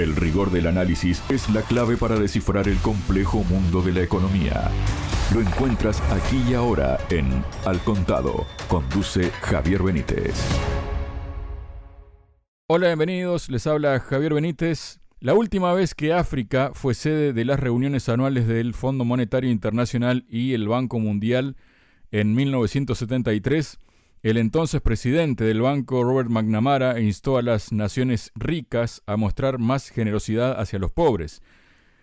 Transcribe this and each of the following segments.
El rigor del análisis es la clave para descifrar el complejo mundo de la economía. Lo encuentras aquí y ahora en Al Contado. Conduce Javier Benítez. Hola, bienvenidos. Les habla Javier Benítez. La última vez que África fue sede de las reuniones anuales del Fondo Monetario Internacional y el Banco Mundial en 1973, el entonces presidente del banco, Robert McNamara, instó a las naciones ricas a mostrar más generosidad hacia los pobres.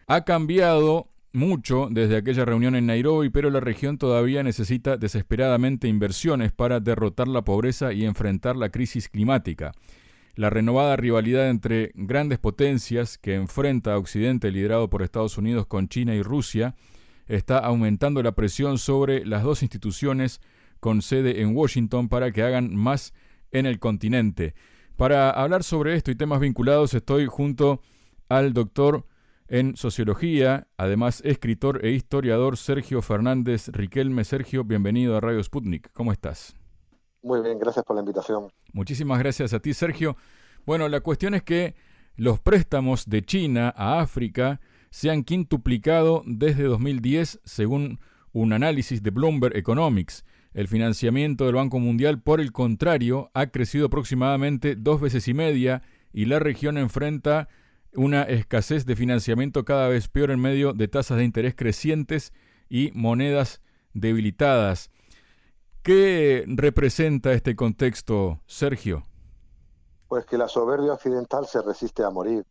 Ha cambiado mucho desde aquella reunión en Nairobi, pero la región todavía necesita desesperadamente inversiones para derrotar la pobreza y enfrentar la crisis climática. La renovada rivalidad entre grandes potencias que enfrenta a Occidente liderado por Estados Unidos con China y Rusia está aumentando la presión sobre las dos instituciones con sede en Washington para que hagan más en el continente. Para hablar sobre esto y temas vinculados estoy junto al doctor en sociología, además escritor e historiador Sergio Fernández Riquelme. Sergio, bienvenido a Radio Sputnik. ¿Cómo estás? Muy bien, gracias por la invitación. Muchísimas gracias a ti, Sergio. Bueno, la cuestión es que los préstamos de China a África se han quintuplicado desde 2010, según un análisis de Bloomberg Economics. El financiamiento del Banco Mundial, por el contrario, ha crecido aproximadamente dos veces y media y la región enfrenta una escasez de financiamiento cada vez peor en medio de tasas de interés crecientes y monedas debilitadas. ¿Qué representa este contexto, Sergio? Pues que la soberbia occidental se resiste a morir.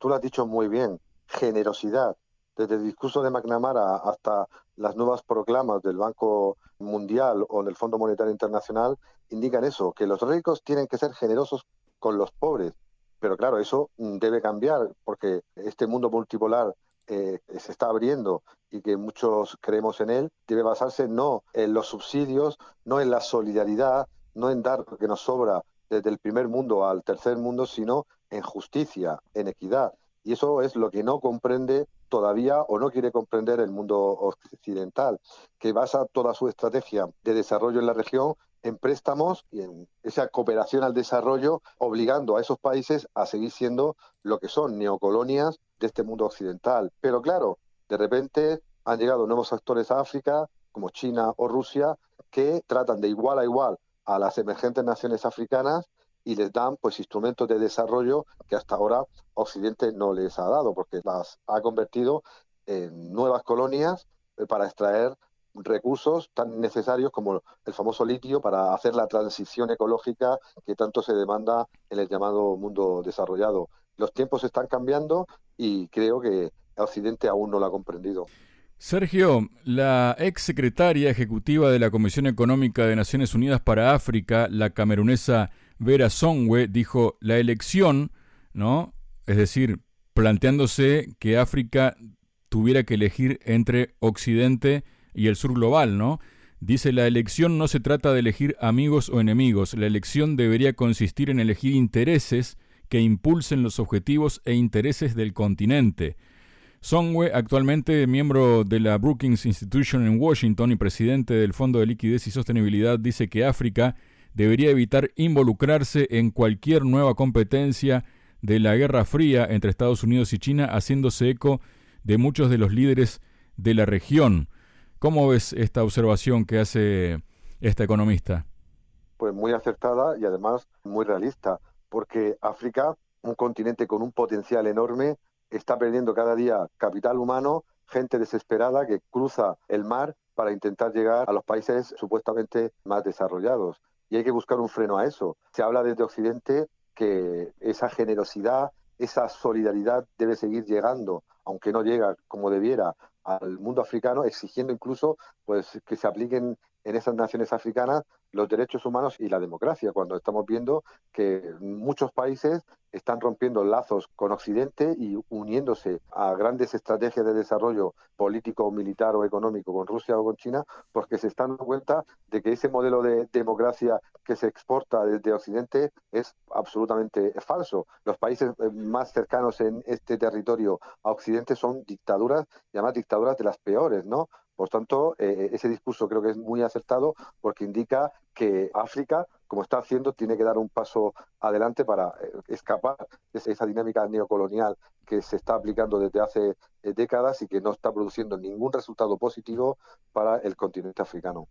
Tú lo has dicho muy bien, generosidad desde el discurso de McNamara hasta las nuevas proclamas del Banco Mundial o del Fondo Monetario Internacional, indican eso, que los ricos tienen que ser generosos con los pobres. Pero claro, eso debe cambiar porque este mundo multipolar eh, se está abriendo y que muchos creemos en él, debe basarse no en los subsidios, no en la solidaridad, no en dar lo que nos sobra desde el primer mundo al tercer mundo, sino en justicia, en equidad. Y eso es lo que no comprende todavía o no quiere comprender el mundo occidental, que basa toda su estrategia de desarrollo en la región en préstamos y en esa cooperación al desarrollo, obligando a esos países a seguir siendo lo que son neocolonias de este mundo occidental. Pero claro, de repente han llegado nuevos actores a África, como China o Rusia, que tratan de igual a igual a las emergentes naciones africanas y les dan pues instrumentos de desarrollo que hasta ahora Occidente no les ha dado, porque las ha convertido en nuevas colonias eh, para extraer recursos tan necesarios como el famoso litio para hacer la transición ecológica que tanto se demanda en el llamado mundo desarrollado. Los tiempos están cambiando y creo que Occidente aún no lo ha comprendido. Sergio, la ex secretaria ejecutiva de la Comisión Económica de Naciones Unidas para África, la camerunesa Vera Songwe dijo la elección, ¿no? Es decir, planteándose que África tuviera que elegir entre Occidente y el sur global, ¿no? Dice, la elección no se trata de elegir amigos o enemigos, la elección debería consistir en elegir intereses que impulsen los objetivos e intereses del continente. Songwe, actualmente miembro de la Brookings Institution en Washington y presidente del Fondo de Liquidez y Sostenibilidad, dice que África debería evitar involucrarse en cualquier nueva competencia de la Guerra Fría entre Estados Unidos y China, haciéndose eco de muchos de los líderes de la región. ¿Cómo ves esta observación que hace esta economista? Pues muy acertada y además muy realista, porque África, un continente con un potencial enorme, está perdiendo cada día capital humano, gente desesperada que cruza el mar para intentar llegar a los países supuestamente más desarrollados y hay que buscar un freno a eso. Se habla desde Occidente que esa generosidad, esa solidaridad debe seguir llegando, aunque no llega como debiera al mundo africano, exigiendo incluso pues que se apliquen en esas naciones africanas los derechos humanos y la democracia, cuando estamos viendo que muchos países están rompiendo lazos con Occidente y uniéndose a grandes estrategias de desarrollo político, militar o económico con Rusia o con China, porque se están dando cuenta de que ese modelo de democracia que se exporta desde Occidente es absolutamente falso. Los países eh, más cercanos en este territorio a Occidente son dictaduras, llamadas dictaduras de las peores, ¿no? Por tanto, eh, ese discurso creo que es muy acertado porque indica que África como está haciendo, tiene que dar un paso adelante para eh, escapar de esa dinámica neocolonial que se está aplicando desde hace eh, décadas y que no está produciendo ningún resultado positivo para el continente africano.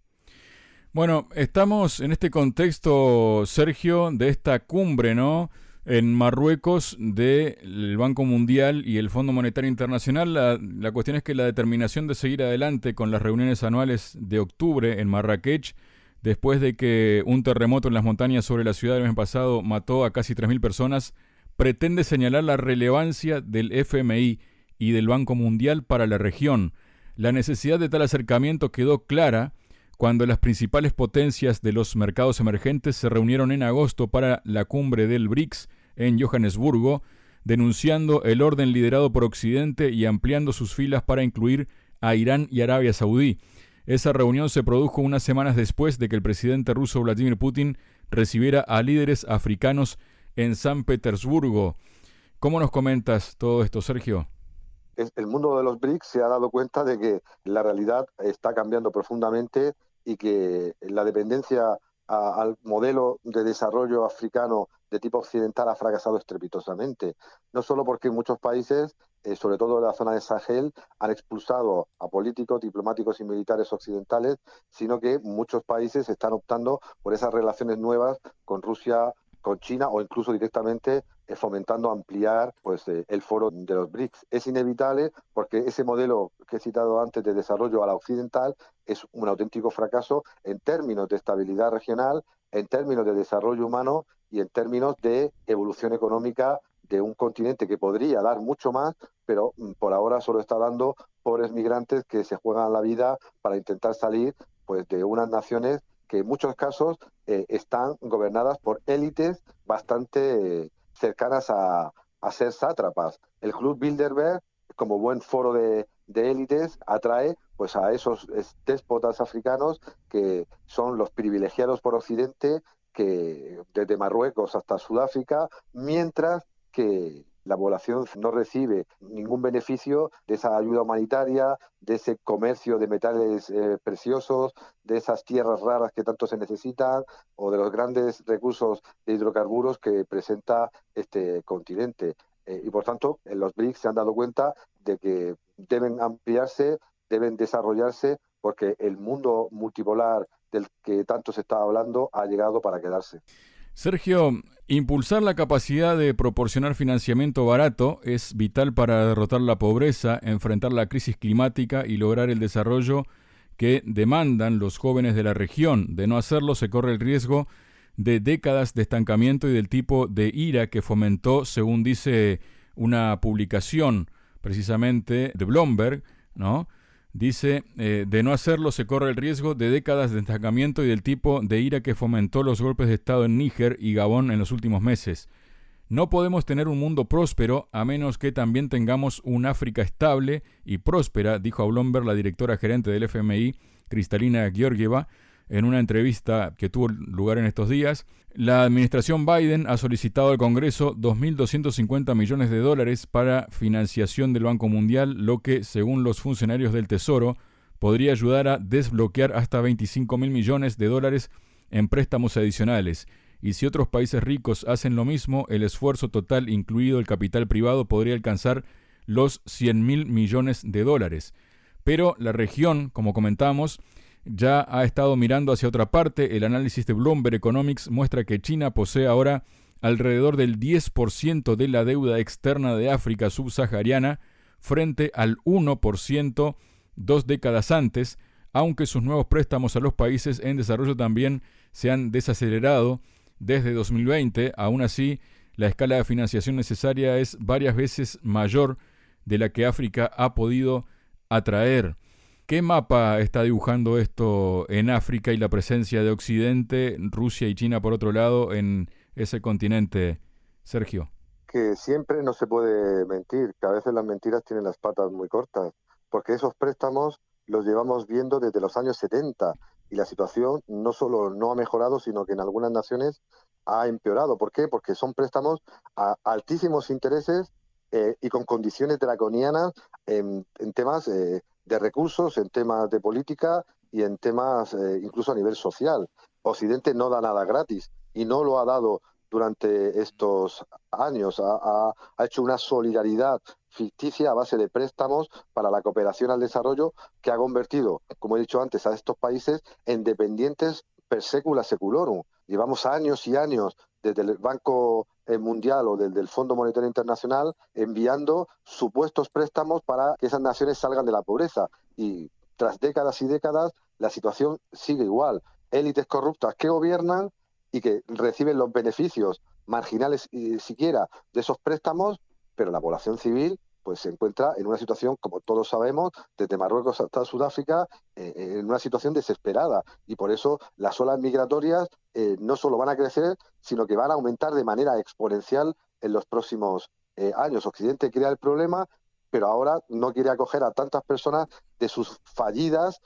Bueno, estamos en este contexto, Sergio, de esta cumbre, ¿no? En Marruecos del Banco Mundial y el Fondo Monetario Internacional. La, la, cuestión es que la determinación de seguir adelante con las reuniones anuales de octubre en Marrakech, después de que un terremoto en las montañas sobre la ciudad el mes pasado mató a casi 3.000 personas, pretende señalar la relevancia del FMI y del Banco Mundial para la región. La necesidad de tal acercamiento quedó clara cuando las principales potencias de los mercados emergentes se reunieron en agosto para la cumbre del BRICS en Johannesburgo, denunciando el orden liderado por Occidente y ampliando sus filas para incluir a Irán y Arabia Saudí. Esa reunión se produjo unas semanas después de que el presidente ruso Vladimir Putin recibiera a líderes africanos en San Petersburgo. ¿Cómo nos comentas todo esto, Sergio? El mundo de los BRICS se ha dado cuenta de que la realidad está cambiando profundamente y que la dependencia al modelo de desarrollo africano de tipo occidental ha fracasado estrepitosamente. No solo porque muchos países, eh, sobre todo en la zona de Sahel, han expulsado a políticos, diplomáticos y militares occidentales, sino que muchos países están optando por esas relaciones nuevas con Rusia, con China o incluso directamente fomentando ampliar pues eh, el foro de los BRICS. Es inevitable porque ese modelo que he citado antes de desarrollo a la occidental es un auténtico fracaso en términos de estabilidad regional, en términos de desarrollo humano y en términos de evolución económica de un continente que podría dar mucho más, pero mm, por ahora solo está dando pobres migrantes que se juegan la vida para intentar salir pues de unas naciones que en muchos casos eh, están gobernadas por élites bastante cercanas a, ser sátrapas. El Club Bilderberg, como buen foro de, élites, atrae pues a esos déspotas africanos que son los privilegiados por Occidente, que desde Marruecos hasta Sudáfrica, mientras que la población no recibe ningún beneficio de esa ayuda humanitaria, de ese comercio de metales eh, preciosos, de esas tierras raras que tanto se necesitan o de los grandes recursos de hidrocarburos que presenta este continente. Eh, y por tanto, los BRICS se han dado cuenta de que deben ampliarse, deben desarrollarse, porque el mundo multipolar del que tanto se está hablando ha llegado para quedarse. Sergio, impulsar la capacidad de proporcionar financiamiento barato es vital para derrotar la pobreza, enfrentar la crisis climática y lograr el desarrollo que demandan los jóvenes de la región. De no hacerlo se corre el riesgo de décadas de estancamiento y del tipo de ira que fomentó, según dice una publicación precisamente de Bloomberg, ¿no? Dice, eh, de no hacerlo se corre el riesgo de décadas de estancamiento y del tipo de ira que fomentó los golpes de Estado en Níger y Gabón en los últimos meses. No podemos tener un mundo próspero a menos que también tengamos un África estable y próspera, dijo a Blomberg la directora gerente del FMI, Cristalina Georgieva, en una entrevista que tuvo lugar en estos días, la administración Biden ha solicitado al Congreso 2.250 millones de dólares para financiación del Banco Mundial, lo que, según los funcionarios del Tesoro, podría ayudar a desbloquear hasta 25.000 millones de dólares en préstamos adicionales. Y si otros países ricos hacen lo mismo, el esfuerzo total, incluido el capital privado, podría alcanzar los 100.000 millones de dólares. Pero la región, como comentamos, ya ha estado mirando hacia otra parte. El análisis de Bloomberg Economics muestra que China posee ahora alrededor del 10% de la deuda externa de África subsahariana frente al 1% dos décadas antes, aunque sus nuevos préstamos a los países en desarrollo también se han desacelerado desde 2020. Aún así, la escala de financiación necesaria es varias veces mayor de la que África ha podido atraer. ¿Qué mapa está dibujando esto en África y la presencia de Occidente, Rusia y China por otro lado en ese continente, Sergio? Que siempre no se puede mentir, que a veces las mentiras tienen las patas muy cortas, porque esos préstamos los llevamos viendo desde los años 70 y la situación no solo no ha mejorado, sino que en algunas naciones ha empeorado. ¿Por qué? Porque son préstamos a altísimos intereses eh, y con condiciones draconianas en, temas eh, de recursos, en temas de política y en temas eh, incluso a nivel social. Occidente no da nada gratis y no lo ha dado durante estos años. Ha, hecho una solidaridad ficticia a base de préstamos para la cooperación al desarrollo que ha convertido, como he dicho antes, a estos países en dependientes per secula seculorum. Llevamos años y años desde el Banco Mundial o desde el Fondo Monetario Internacional enviando supuestos préstamos para que esas naciones salgan de la pobreza. Y tras décadas y décadas, la situación sigue igual. Élites corruptas que gobiernan y que reciben los beneficios marginales y siquiera de esos préstamos, pero la población civil pues se encuentra en una situación, como todos sabemos, desde Marruecos hasta Sudáfrica, eh, en una situación desesperada. Y por eso las olas migratorias eh, no solo van a crecer, sino que van a aumentar de manera exponencial en los próximos eh, años. Occidente crea el problema, pero ahora no quiere acoger a tantas personas de sus fallidas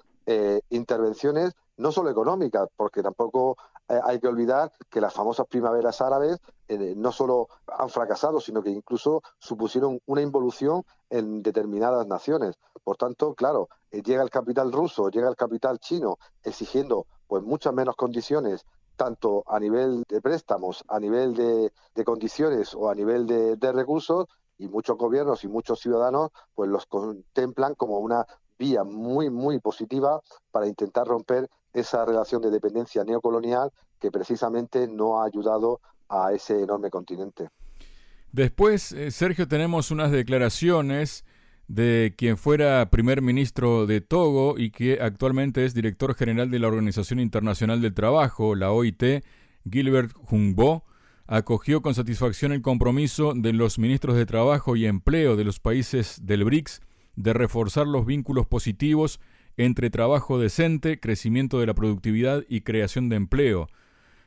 intervenciones, no solo económicas, porque tampoco hay que olvidar que las famosas primaveras árabes eh, no solo han fracasado, sino que incluso supusieron una involución en determinadas naciones. Por tanto, claro, eh, llega el capital ruso, llega el capital chino exigiendo pues muchas menos condiciones tanto a nivel de préstamos, a nivel de, condiciones o a nivel de, de, recursos, y muchos gobiernos y muchos ciudadanos pues los contemplan como una vía muy, muy positiva para intentar romper esa relación de dependencia neocolonial que precisamente no ha ayudado a ese enorme continente. Después, eh, Sergio, tenemos unas declaraciones de quien fuera primer ministro de Togo y que actualmente es director general de la Organización Internacional del Trabajo, la OIT, Gilbert Humbo, acogió con satisfacción el compromiso de los ministros de Trabajo y Empleo de los países del BRICS de reforzar los vínculos positivos entre trabajo decente, crecimiento de la productividad y creación de empleo,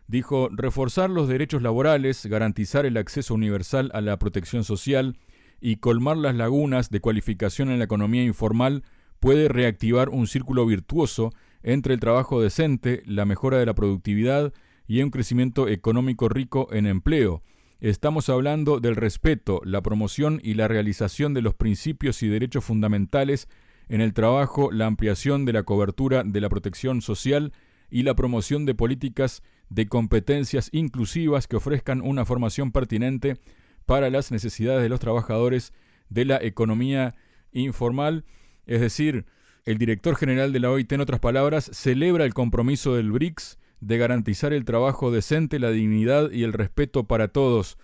dijo reforzar los derechos laborales, garantizar el acceso universal a la protección social y colmar las lagunas de cualificación en la economía informal puede reactivar un círculo virtuoso entre el trabajo decente, la mejora de la productividad y un crecimiento económico rico en empleo. Estamos hablando del respeto, la promoción y la realización de los principios y derechos fundamentales en el trabajo, la ampliación de la cobertura de la protección social y la promoción de políticas de competencias inclusivas que ofrezcan una formación pertinente para las necesidades de los trabajadores de la economía informal, es decir, el director general de la OIT, en otras palabras, celebra el compromiso del BRICS de garantizar el trabajo decente, la dignidad y el respeto para todos.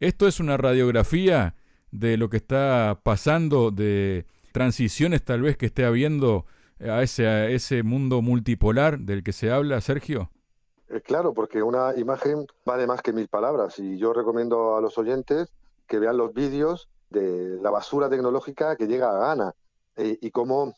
Esto es una radiografía de lo que está pasando, de transiciones tal vez que esté habiendo a ese, a ese mundo multipolar del que se habla, Sergio. Eh, claro, porque una imagen vale más que mil palabras y yo recomiendo a los oyentes que vean los vídeos de la basura tecnológica que llega a Ghana eh, y cómo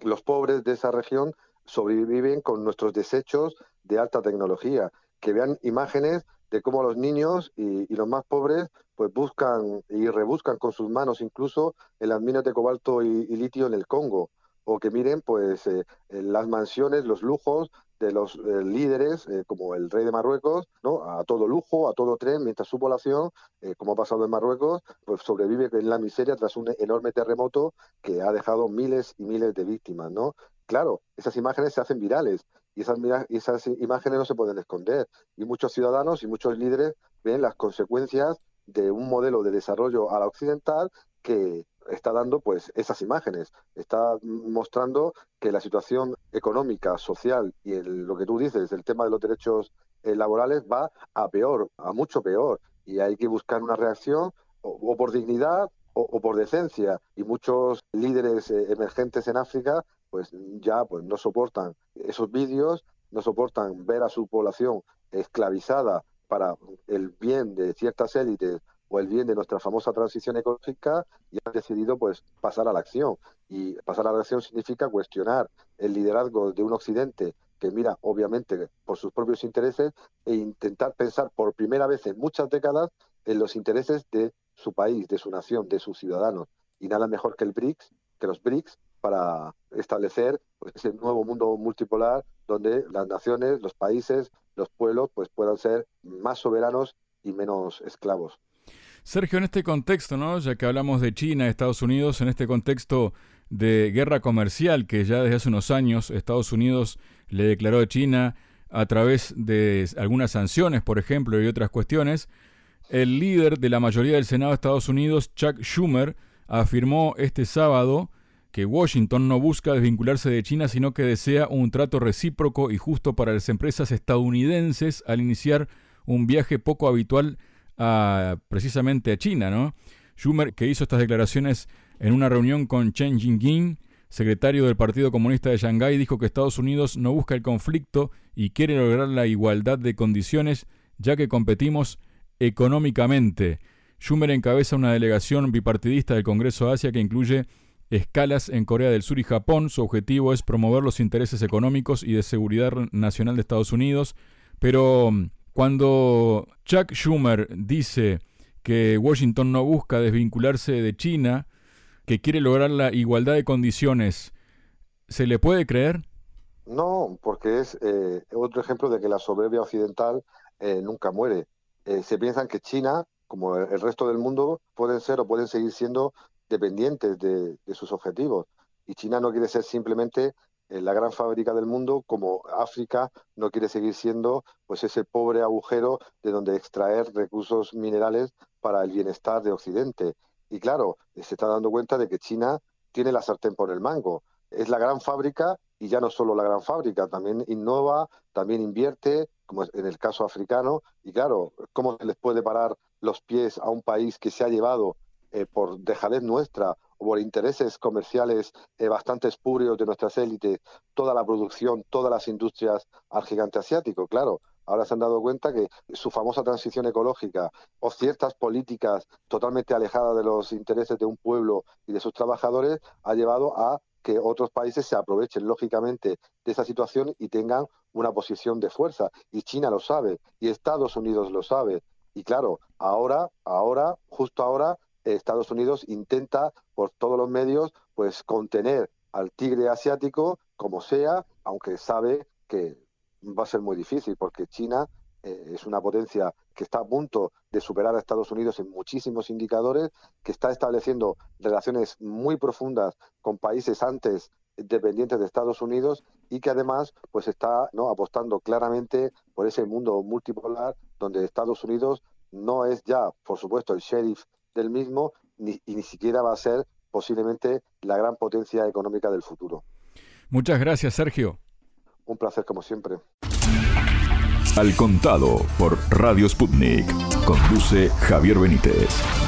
los pobres de esa región sobreviven con nuestros desechos de alta tecnología, que vean imágenes de cómo los niños y, los más pobres pues buscan y rebuscan con sus manos incluso en las minas de cobalto y, litio en el Congo, o que miren pues eh, las mansiones, los lujos de los eh, líderes, eh, como el rey de Marruecos, ¿no? a todo lujo, a todo tren, mientras su población, eh, como ha pasado en Marruecos, pues sobrevive en la miseria tras un enorme terremoto que ha dejado miles y miles de víctimas. ¿no? Claro, esas imágenes se hacen virales y esas, imágenes no se pueden esconder. Y muchos ciudadanos y muchos líderes ven las consecuencias de un modelo de desarrollo a la occidental que está dando pues esas imágenes, está mostrando que la situación económica, social y lo que tú dices, el tema de los derechos eh, laborales va a peor, a mucho peor, y hay que buscar una reacción o, por dignidad o, por decencia, y muchos líderes eh, emergentes en África pues ya pues no soportan esos vídeos, no soportan ver a su población esclavizada para el bien de ciertas élites o el bien de nuestra famosa transición ecológica y han decidido pues pasar a la acción. Y pasar a la acción significa cuestionar el liderazgo de un Occidente que mira obviamente por sus propios intereses e intentar pensar por primera vez en muchas décadas en los intereses de su país, de su nación, de sus ciudadanos. Y nada mejor que el BRICS, que los BRICS, para establecer pues, ese nuevo mundo multipolar donde las naciones, los países, los pueblos pues puedan ser más soberanos y menos esclavos. Sergio, en este contexto, ¿no? ya que hablamos de China, Estados Unidos, en este contexto de guerra comercial que ya desde hace unos años Estados Unidos le declaró a China a través de algunas sanciones, por ejemplo, y otras cuestiones, el líder de la mayoría del Senado de Estados Unidos, Chuck Schumer, afirmó este sábado que Washington no busca desvincularse de China, sino que desea un trato recíproco y justo para las empresas estadounidenses al iniciar un viaje poco habitual a, precisamente a China, ¿no? Schumer, que hizo estas declaraciones en una reunión con Chen Jinping, secretario del Partido Comunista de Shanghái, dijo que Estados Unidos no busca el conflicto y quiere lograr la igualdad de condiciones, ya que competimos económicamente. Schumer encabeza una delegación bipartidista del Congreso Asia que incluye escalas en Corea del Sur y Japón. Su objetivo es promover los intereses económicos y de seguridad nacional de Estados Unidos. Pero mm, cuando Chuck Schumer dice que Washington no busca desvincularse de China, que quiere lograr la igualdad de condiciones, ¿se le puede creer? No, porque es eh, otro ejemplo de que la soberbia occidental eh, nunca muere. Eh, se piensan que China, como el resto del mundo, pueden ser o pueden seguir siendo dependientes de, sus objetivos. Y China no quiere ser simplemente la gran fábrica del mundo, como África no quiere seguir siendo pues ese pobre agujero de donde extraer recursos minerales para el bienestar de Occidente. Y claro, se está dando cuenta de que China tiene la sartén por el mango. Es la gran fábrica y ya no solo la gran fábrica, también innova, también invierte, como en el caso africano. Y claro, ¿cómo se les puede parar los pies a un país que se ha llevado eh, por dejadez nuestra o por intereses comerciales eh, bastante espurios de nuestras élites toda la producción, todas las industrias al gigante asiático? Claro, ahora se han dado cuenta que su famosa transición ecológica o ciertas políticas totalmente alejadas de los intereses de un pueblo y de sus trabajadores ha llevado a que otros países se aprovechen lógicamente de esa situación y tengan una posición de fuerza. Y China lo sabe, y Estados Unidos lo sabe. Y claro, ahora, ahora, justo ahora, Estados Unidos intenta por todos los medios pues contener al tigre asiático como sea, aunque sabe que va a ser muy difícil porque China eh, es una potencia que está a punto de superar a Estados Unidos en muchísimos indicadores, que está estableciendo relaciones muy profundas con países antes dependientes de Estados Unidos y que además pues está no apostando claramente por ese mundo multipolar donde Estados Unidos no es ya, por supuesto, el sheriff del mismo ni, y ni siquiera va a ser posiblemente la gran potencia económica del futuro. Muchas gracias, Sergio. Un placer como siempre. Al contado por Radio Sputnik. Conduce Javier Benítez.